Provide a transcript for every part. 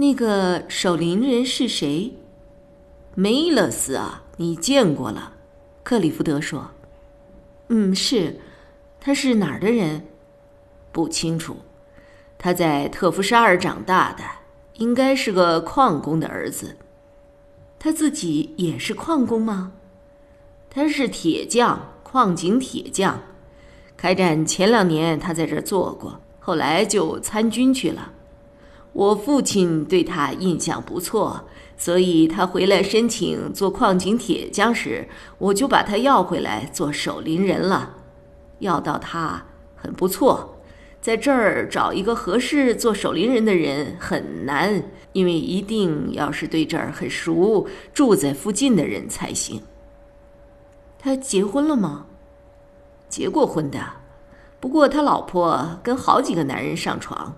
那个守灵人是谁？”梅勒斯啊，你见过了？克里福德说：“嗯，是。他是哪儿的人？不清楚。他在特福沙尔长大的，应该是个矿工的儿子。他自己也是矿工吗？他是铁匠，矿井铁匠。开战前两年，他在这儿做过。”后来就参军去了，我父亲对他印象不错，所以他回来申请做矿井铁匠时，我就把他要回来做守林人了。要到他很不错，在这儿找一个合适做守林人的人很难，因为一定要是对这儿很熟、住在附近的人才行。他结婚了吗？结过婚的。不过他老婆跟好几个男人上床，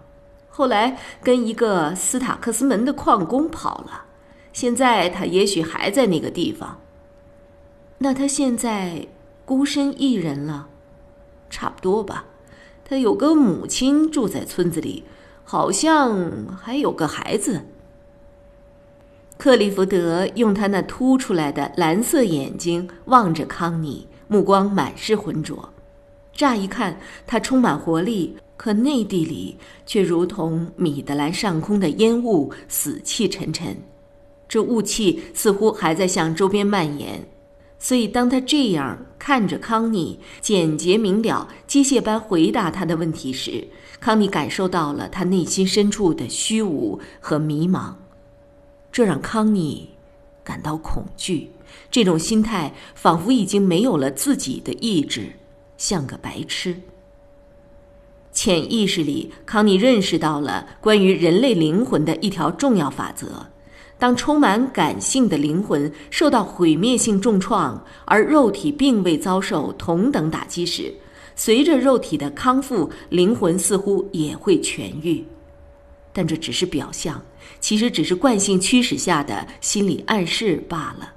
后来跟一个斯塔克斯门的矿工跑了，现在他也许还在那个地方。那他现在孤身一人了，差不多吧。他有个母亲住在村子里，好像还有个孩子。克利福德用他那凸出来的蓝色眼睛望着康妮，目光满是浑浊。乍一看，他充满活力，可内地里却如同米德兰上空的烟雾，死气沉沉。这雾气似乎还在向周边蔓延，所以当他这样看着康妮，简洁明了、机械般回答他的问题时，康妮感受到了他内心深处的虚无和迷茫，这让康妮感到恐惧。这种心态仿佛已经没有了自己的意志。像个白痴。潜意识里，康妮认识到了关于人类灵魂的一条重要法则：当充满感性的灵魂受到毁灭性重创，而肉体并未遭受同等打击时，随着肉体的康复，灵魂似乎也会痊愈。但这只是表象，其实只是惯性驱使下的心理暗示罢了。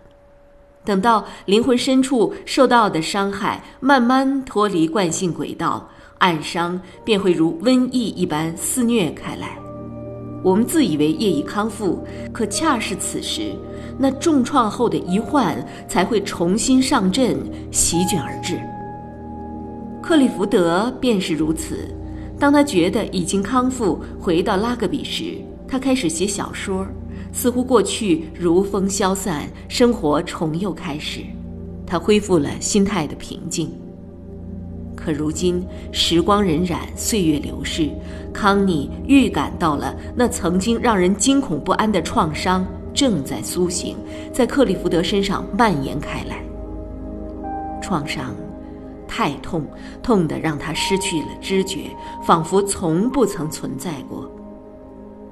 等到灵魂深处受到的伤害慢慢脱离惯性轨道，暗伤便会如瘟疫一般肆虐开来。我们自以为业已康复，可恰是此时，那重创后的遗患才会重新上阵，席卷而至。克利福德便是如此。当他觉得已经康复，回到拉格比时，他开始写小说。似乎过去如风消散，生活重又开始，他恢复了心态的平静。可如今时光荏苒，岁月流逝，康妮预感到了那曾经让人惊恐不安的创伤正在苏醒，在克利福德身上蔓延开来。创伤太痛，痛得让他失去了知觉，仿佛从不曾存在过。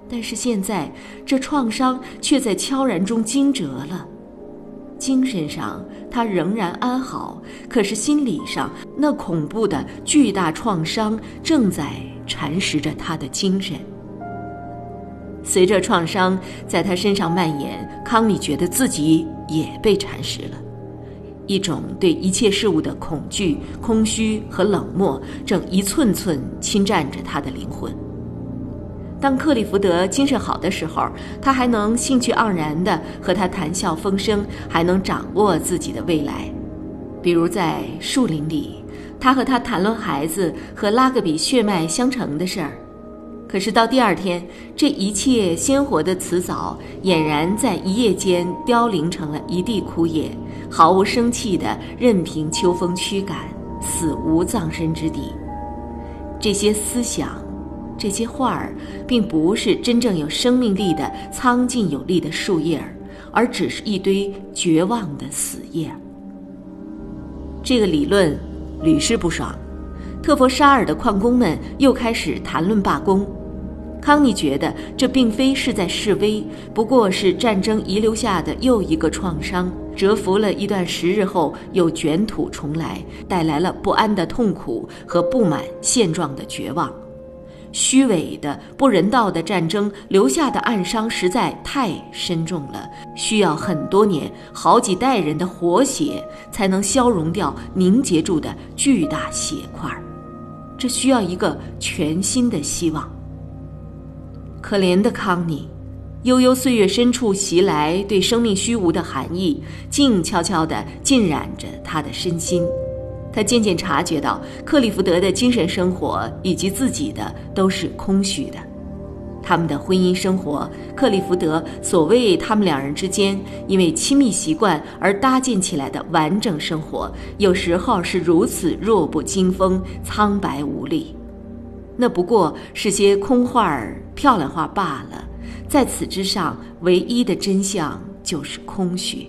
但是现在，这创伤却在悄然中惊蛰了。精神上他仍然安好，可是心理上那恐怖的巨大创伤正在蚕食着他的精神。随着创伤在他身上蔓延，康妮觉得自己也被蚕食了。一种对一切事物的恐惧、空虚和冷漠，正一寸寸侵占着他的灵魂。当克利福德精神好的时候，他还能兴趣盎然地和他谈笑风生，还能掌握自己的未来。比如在树林里，他和他谈论孩子和拉格比血脉相承的事儿。可是到第二天，这一切鲜活的辞藻俨然在一夜间凋零成了一地枯叶，毫无生气地任凭秋风驱赶，死无葬身之地。这些思想。这些画儿并不是真正有生命力的苍劲有力的树叶儿，而只是一堆绝望的死叶。这个理论屡试不爽，特佛沙尔的矿工们又开始谈论罢工。康妮觉得这并非是在示威，不过是战争遗留下的又一个创伤，蛰伏了一段时日后又卷土重来，带来了不安的痛苦和不满现状的绝望。虚伪的、不人道的战争留下的暗伤实在太深重了，需要很多年、好几代人的活血才能消融掉凝结住的巨大血块儿。这需要一个全新的希望。可怜的康妮，悠悠岁月深处袭来对生命虚无的寒意，静悄悄地浸染着他的身心。他渐渐察觉到，克利福德的精神生活以及自己的都是空虚的。他们的婚姻生活，克利福德所谓他们两人之间因为亲密习惯而搭建起来的完整生活，有时候是如此弱不禁风、苍白无力。那不过是些空话儿、漂亮话罢了。在此之上，唯一的真相就是空虚。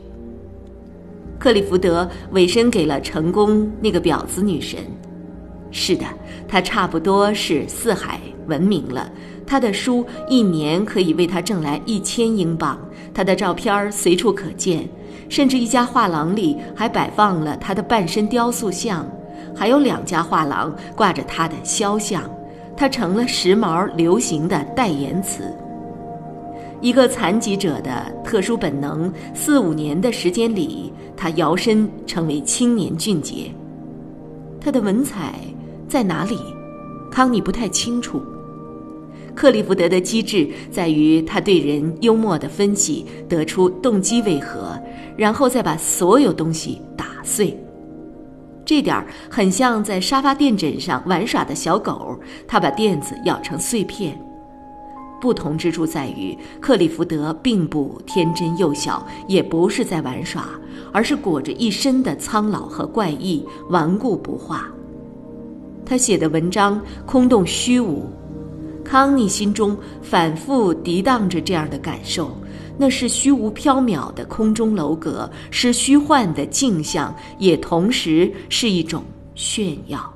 克利福德委身给了成功那个婊子女神。是的，她差不多是四海闻名了。她的书一年可以为她挣来一千英镑，她的照片随处可见，甚至一家画廊里还摆放了她的半身雕塑像，还有两家画廊挂着她的肖像。她成了时髦流行的代言词。一个残疾者的特殊本能，四五年的时间里，他摇身成为青年俊杰。他的文采在哪里？康妮不太清楚。克利福德的机智在于他对人幽默的分析，得出动机为何，然后再把所有东西打碎。这点儿很像在沙发垫枕上玩耍的小狗，他把垫子咬成碎片。不同之处在于，克利福德并不天真幼小，也不是在玩耍，而是裹着一身的苍老和怪异，顽固不化。他写的文章空洞虚无，康妮心中反复涤荡着这样的感受：那是虚无缥缈的空中楼阁，是虚幻的镜像，也同时是一种炫耀。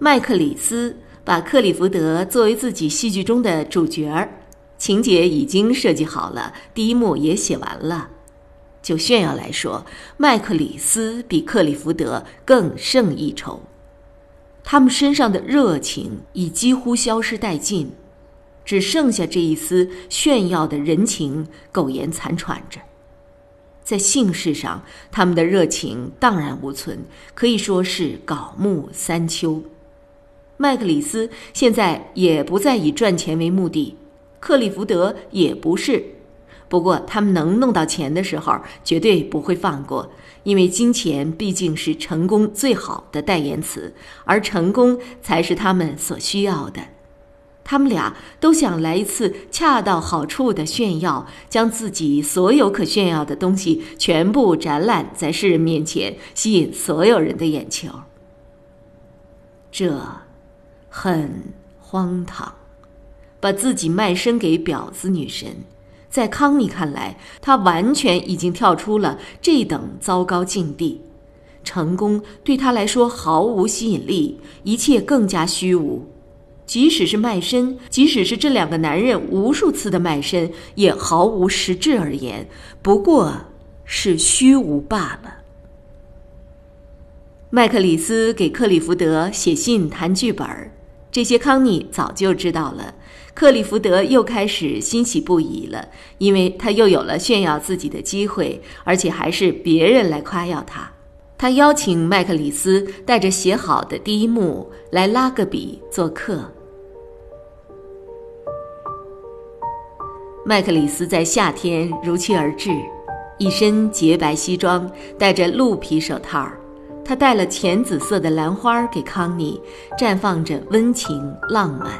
麦克里斯。把克里福德作为自己戏剧中的主角儿，情节已经设计好了，第一幕也写完了。就炫耀来说，麦克里斯比克里福德更胜一筹。他们身上的热情已几乎消失殆尽，只剩下这一丝炫耀的人情苟延残喘着。在姓氏上，他们的热情荡然无存，可以说是槁木三秋。麦克里斯现在也不再以赚钱为目的，克利福德也不是。不过，他们能弄到钱的时候，绝对不会放过，因为金钱毕竟是成功最好的代言词，而成功才是他们所需要的。他们俩都想来一次恰到好处的炫耀，将自己所有可炫耀的东西全部展览在世人面前，吸引所有人的眼球。这。很荒唐，把自己卖身给婊子女神，在康妮看来，她完全已经跳出了这等糟糕境地。成功对她来说毫无吸引力，一切更加虚无。即使是卖身，即使是这两个男人无数次的卖身，也毫无实质而言，不过是虚无罢了。麦克里斯给克里福德写信谈剧本儿。这些康妮早就知道了，克利福德又开始欣喜不已了，因为他又有了炫耀自己的机会，而且还是别人来夸耀他。他邀请麦克里斯带着写好的第一幕来拉格比做客。麦克里斯在夏天如期而至，一身洁白西装，戴着鹿皮手套。他带了浅紫色的兰花给康妮，绽放着温情浪漫。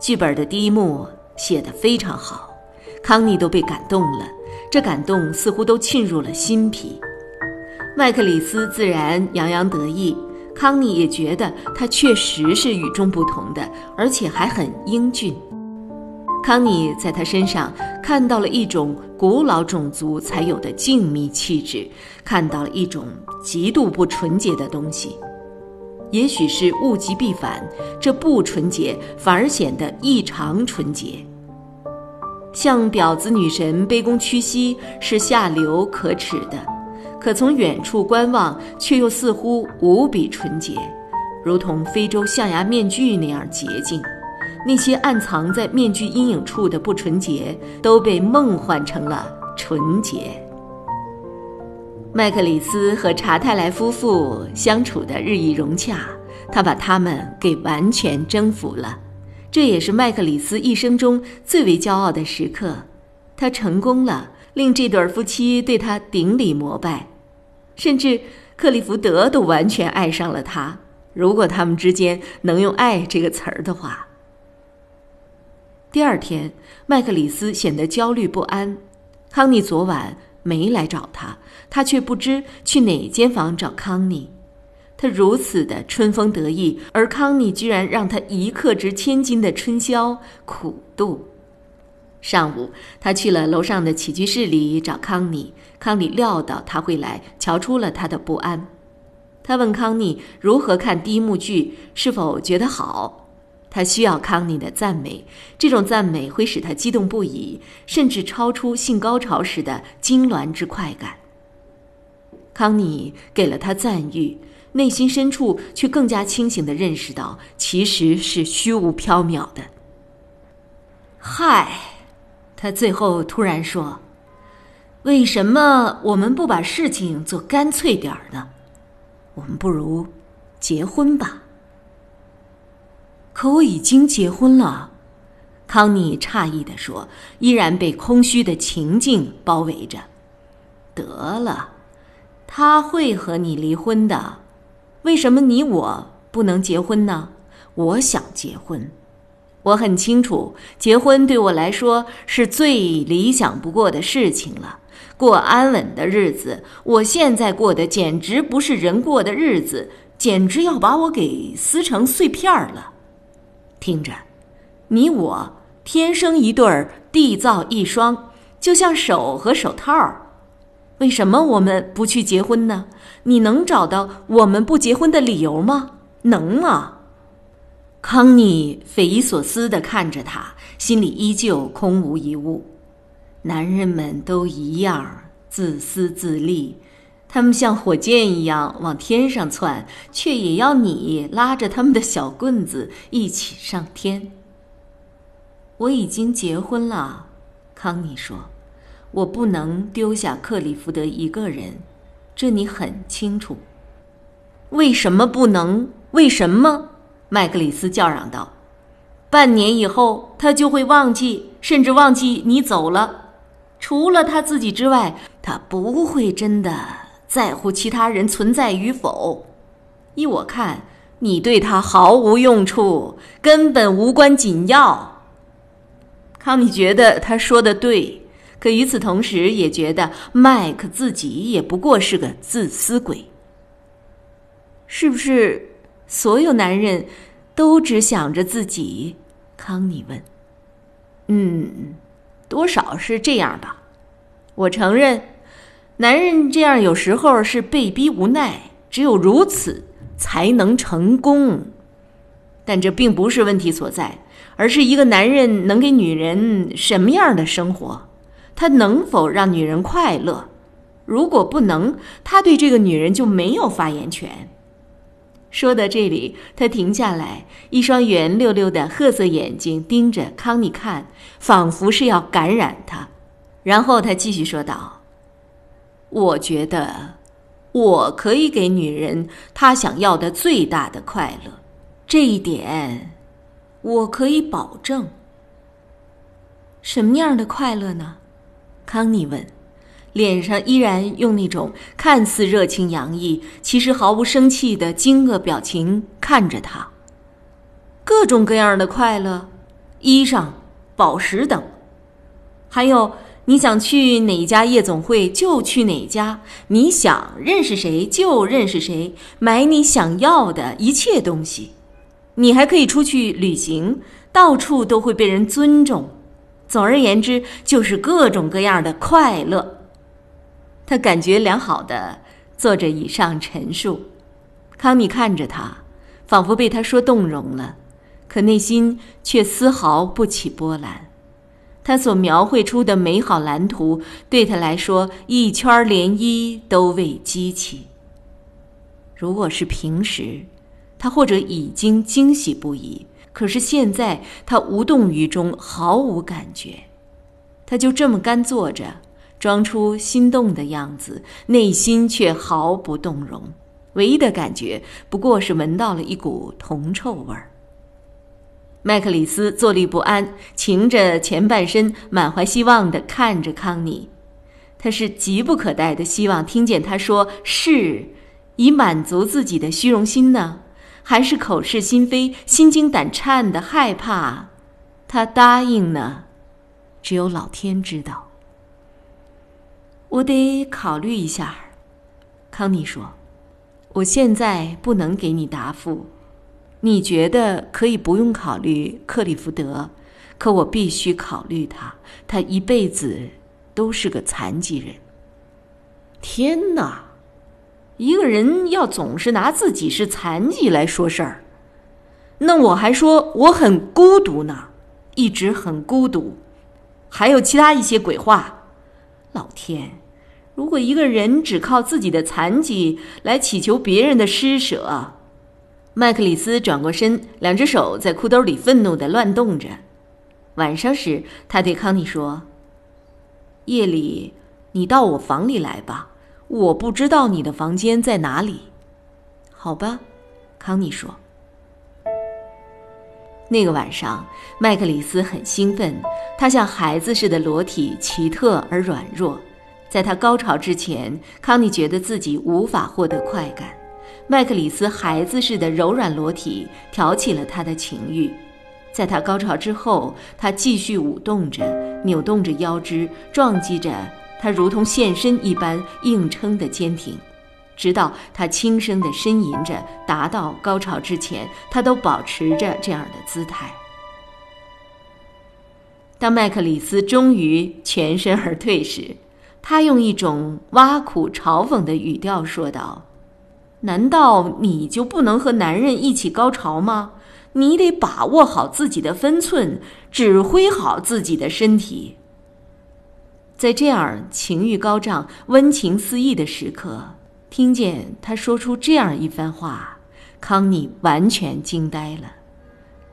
剧本的第一幕写得非常好，康妮都被感动了，这感动似乎都沁入了心脾。麦克里斯自然洋洋得意，康妮也觉得他确实是与众不同的，而且还很英俊。康妮在他身上看到了一种古老种族才有的静谧气质，看到了一种极度不纯洁的东西。也许是物极必反，这不纯洁反而显得异常纯洁。向婊子女神卑躬屈膝是下流可耻的，可从远处观望却又似乎无比纯洁，如同非洲象牙面具那样洁净。那些暗藏在面具阴影处的不纯洁，都被梦幻成了纯洁。麦克里斯和查泰莱夫妇相处的日益融洽，他把他们给完全征服了。这也是麦克里斯一生中最为骄傲的时刻。他成功了，令这对夫妻对他顶礼膜拜，甚至克利福德都完全爱上了他。如果他们之间能用“爱”这个词儿的话。第二天，麦克里斯显得焦虑不安。康妮昨晚。没来找他，他却不知去哪间房找康妮。他如此的春风得意，而康妮居然让他一刻值千金的春宵苦度。上午，他去了楼上的起居室里找康妮。康妮料到他会来，瞧出了他的不安。他问康妮如何看第一幕剧，是否觉得好。他需要康妮的赞美，这种赞美会使他激动不已，甚至超出性高潮时的痉挛之快感。康妮给了他赞誉，内心深处却更加清醒地认识到，其实是虚无缥缈的。嗨，他最后突然说：“为什么我们不把事情做干脆点儿呢？我们不如结婚吧。”可我已经结婚了，康妮诧异地说，依然被空虚的情境包围着。得了，他会和你离婚的。为什么你我不能结婚呢？我想结婚，我很清楚，结婚对我来说是最理想不过的事情了。过安稳的日子，我现在过的简直不是人过的日子，简直要把我给撕成碎片了。听着，你我天生一对儿，地造一双，就像手和手套儿。为什么我们不去结婚呢？你能找到我们不结婚的理由吗？能吗？康妮匪夷所思地看着他，心里依旧空无一物。男人们都一样，自私自利。他们像火箭一样往天上窜，却也要你拉着他们的小棍子一起上天。我已经结婚了，康妮说：“我不能丢下克里福德一个人，这你很清楚。”为什么不能？为什么？麦克里斯叫嚷道：“半年以后，他就会忘记，甚至忘记你走了。除了他自己之外，他不会真的。”在乎其他人存在与否，依我看，你对他毫无用处，根本无关紧要。康妮觉得他说的对，可与此同时也觉得麦克自己也不过是个自私鬼。是不是所有男人都只想着自己？康妮问。嗯，多少是这样吧。我承认。男人这样有时候是被逼无奈，只有如此才能成功。但这并不是问题所在，而是一个男人能给女人什么样的生活，他能否让女人快乐？如果不能，他对这个女人就没有发言权。说到这里，他停下来，一双圆溜溜的褐色眼睛盯着康妮看，仿佛是要感染他。然后他继续说道。我觉得，我可以给女人她想要的最大的快乐，这一点我可以保证。什么样的快乐呢？康妮问，脸上依然用那种看似热情洋溢，其实毫无生气的惊愕表情看着他。各种各样的快乐，衣裳、宝石等，还有。你想去哪家夜总会就去哪家，你想认识谁就认识谁，买你想要的一切东西，你还可以出去旅行，到处都会被人尊重。总而言之，就是各种各样的快乐。他感觉良好的做着以上陈述。康妮看着他，仿佛被他说动容了，可内心却丝毫不起波澜。他所描绘出的美好蓝图，对他来说一圈涟漪都未激起。如果是平时，他或者已经惊喜不已，可是现在他无动于衷，毫无感觉。他就这么干坐着，装出心动的样子，内心却毫不动容。唯一的感觉不过是闻到了一股铜臭味儿。麦克里斯坐立不安，擎着前半身，满怀希望地看着康妮。他是急不可待的希望听见他说“是”，以满足自己的虚荣心呢，还是口是心非、心惊胆颤的害怕他答应呢？只有老天知道。我得考虑一下，康妮说：“我现在不能给你答复。”你觉得可以不用考虑克利福德，可我必须考虑他。他一辈子都是个残疾人。天哪！一个人要总是拿自己是残疾来说事儿，那我还说我很孤独呢，一直很孤独，还有其他一些鬼话。老天，如果一个人只靠自己的残疾来祈求别人的施舍，麦克里斯转过身，两只手在裤兜里愤怒的乱动着。晚上时，他对康妮说：“夜里，你到我房里来吧。我不知道你的房间在哪里。”“好吧。”康妮说。那个晚上，麦克里斯很兴奋，他像孩子似的裸体，奇特而软弱。在他高潮之前，康妮觉得自己无法获得快感。麦克里斯孩子似的柔软裸体挑起了他的情欲，在他高潮之后，他继续舞动着，扭动着腰肢，撞击着他如同现身一般硬撑的坚挺，直到他轻声地呻吟着达到高潮之前，他都保持着这样的姿态。当麦克里斯终于全身而退时，他用一种挖苦嘲讽的语调说道。难道你就不能和男人一起高潮吗？你得把握好自己的分寸，指挥好自己的身体。在这样情欲高涨、温情四溢的时刻，听见他说出这样一番话，康妮完全惊呆了。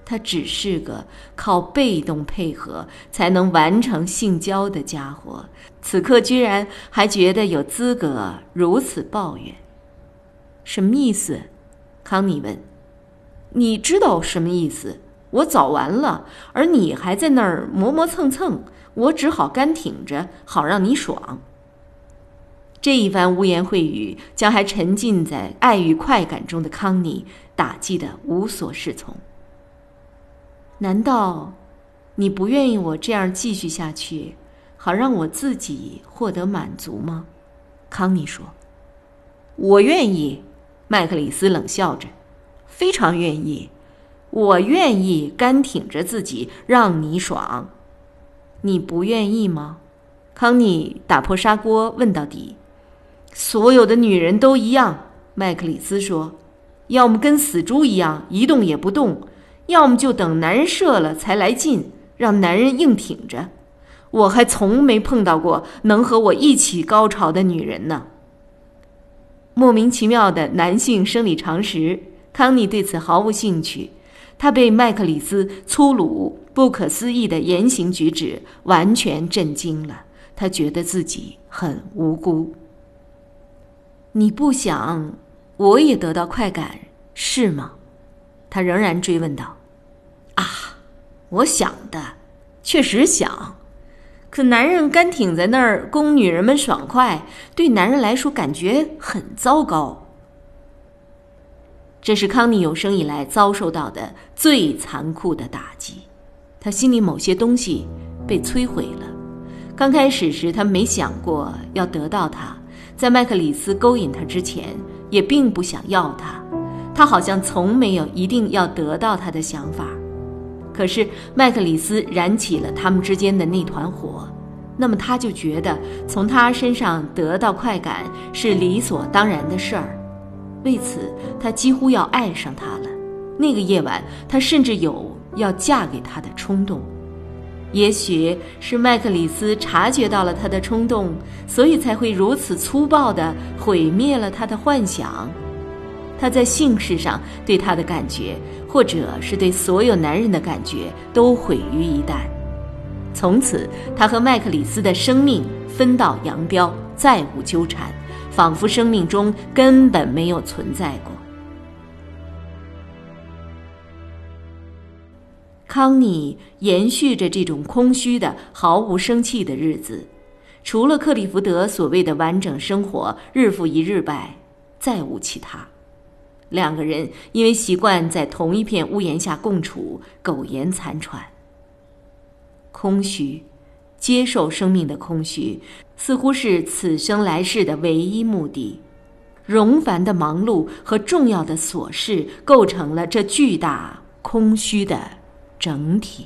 他只是个靠被动配合才能完成性交的家伙，此刻居然还觉得有资格如此抱怨。什么意思？康妮问。“你知道什么意思？我早完了，而你还在那儿磨磨蹭蹭，我只好干挺着，好让你爽。”这一番污言秽语将还沉浸在爱与快感中的康妮打击得无所适从。难道你不愿意我这样继续下去，好让我自己获得满足吗？康妮说：“我愿意。”麦克里斯冷笑着，非常愿意，我愿意干挺着自己让你爽，你不愿意吗？康妮打破砂锅问到底。所有的女人都一样，麦克里斯说，要么跟死猪一样一动也不动，要么就等男人射了才来劲，让男人硬挺着。我还从没碰到过能和我一起高潮的女人呢。莫名其妙的男性生理常识，康妮对此毫无兴趣。他被麦克里斯粗鲁、不可思议的言行举止完全震惊了。他觉得自己很无辜。你不想我也得到快感是吗？他仍然追问道。啊，我想的，确实想。可男人干挺在那儿供女人们爽快，对男人来说感觉很糟糕。这是康妮有生以来遭受到的最残酷的打击，他心里某些东西被摧毁了。刚开始时，他没想过要得到他，在麦克里斯勾引他之前，也并不想要他。他好像从没有一定要得到他的想法。可是麦克里斯燃起了他们之间的那团火，那么他就觉得从他身上得到快感是理所当然的事儿，为此他几乎要爱上他了。那个夜晚，他甚至有要嫁给他的冲动。也许是麦克里斯察觉到了他的冲动，所以才会如此粗暴地毁灭了他的幻想。他在性事上对他的感觉，或者是对所有男人的感觉，都毁于一旦。从此，他和麦克里斯的生命分道扬镳，再无纠缠，仿佛生命中根本没有存在过。康妮延续着这种空虚的、毫无生气的日子，除了克里福德所谓的完整生活，日复一日外，再无其他。两个人因为习惯在同一片屋檐下共处，苟延残喘。空虚，接受生命的空虚，似乎是此生来世的唯一目的。冗繁的忙碌和重要的琐事，构成了这巨大空虚的。整体。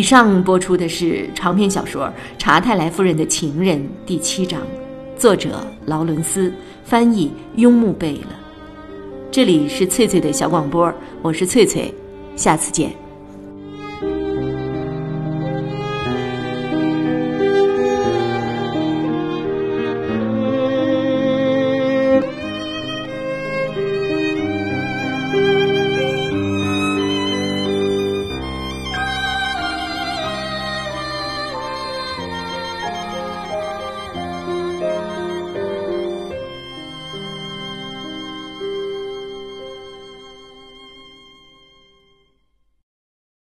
以上播出的是长篇小说《查泰莱夫人的情人》第七章，作者劳伦斯，翻译雍木贝勒。这里是翠翠的小广播，我是翠翠，下次见。